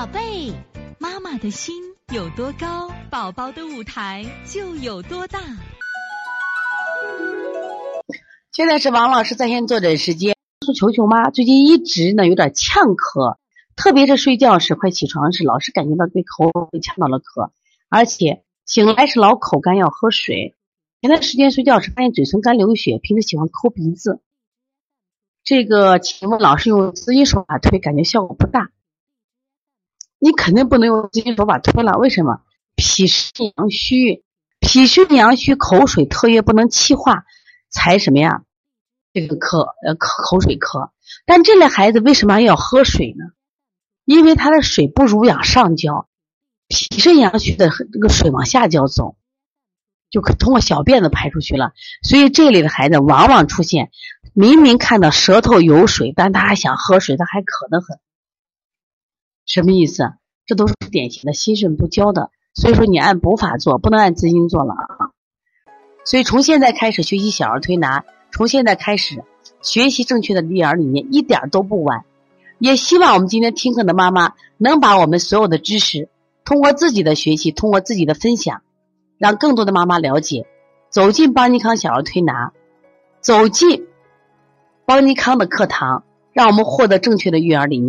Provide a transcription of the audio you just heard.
宝贝，妈妈的心有多高，宝宝的舞台就有多大。现在是王老师在线坐诊时间。说球球妈最近一直呢有点呛咳，特别是睡觉时、快起床时，老是感觉到被口给呛到了咳，而且醒来时老口干要喝水。前段时间睡觉时发现嘴唇干流血，平时喜欢抠鼻子。这个请问老师用滋阴手法推，感觉效果不大。你肯定不能用滋阴手法推了，为什么？脾肾阳虚，脾肾阳虚，口水特别不能气化，才什么呀？这个咳呃口口水咳。但这类孩子为什么要喝水呢？因为他的水不濡养上焦，脾肾阳虚的这个水往下焦走，就可通过小便子排出去了。所以这类的孩子往往出现，明明看到舌头有水，但他还想喝水，他还渴得很。什么意思？这都是典型的心肾不交的，所以说你按补法做，不能按滋阴做了啊。所以从现在开始学习小儿推拿，从现在开始学习正确的育儿理念，一点都不晚。也希望我们今天听课的妈妈能把我们所有的知识，通过自己的学习，通过自己的分享，让更多的妈妈了解，走进邦尼康小儿推拿，走进邦尼康的课堂，让我们获得正确的育儿理念。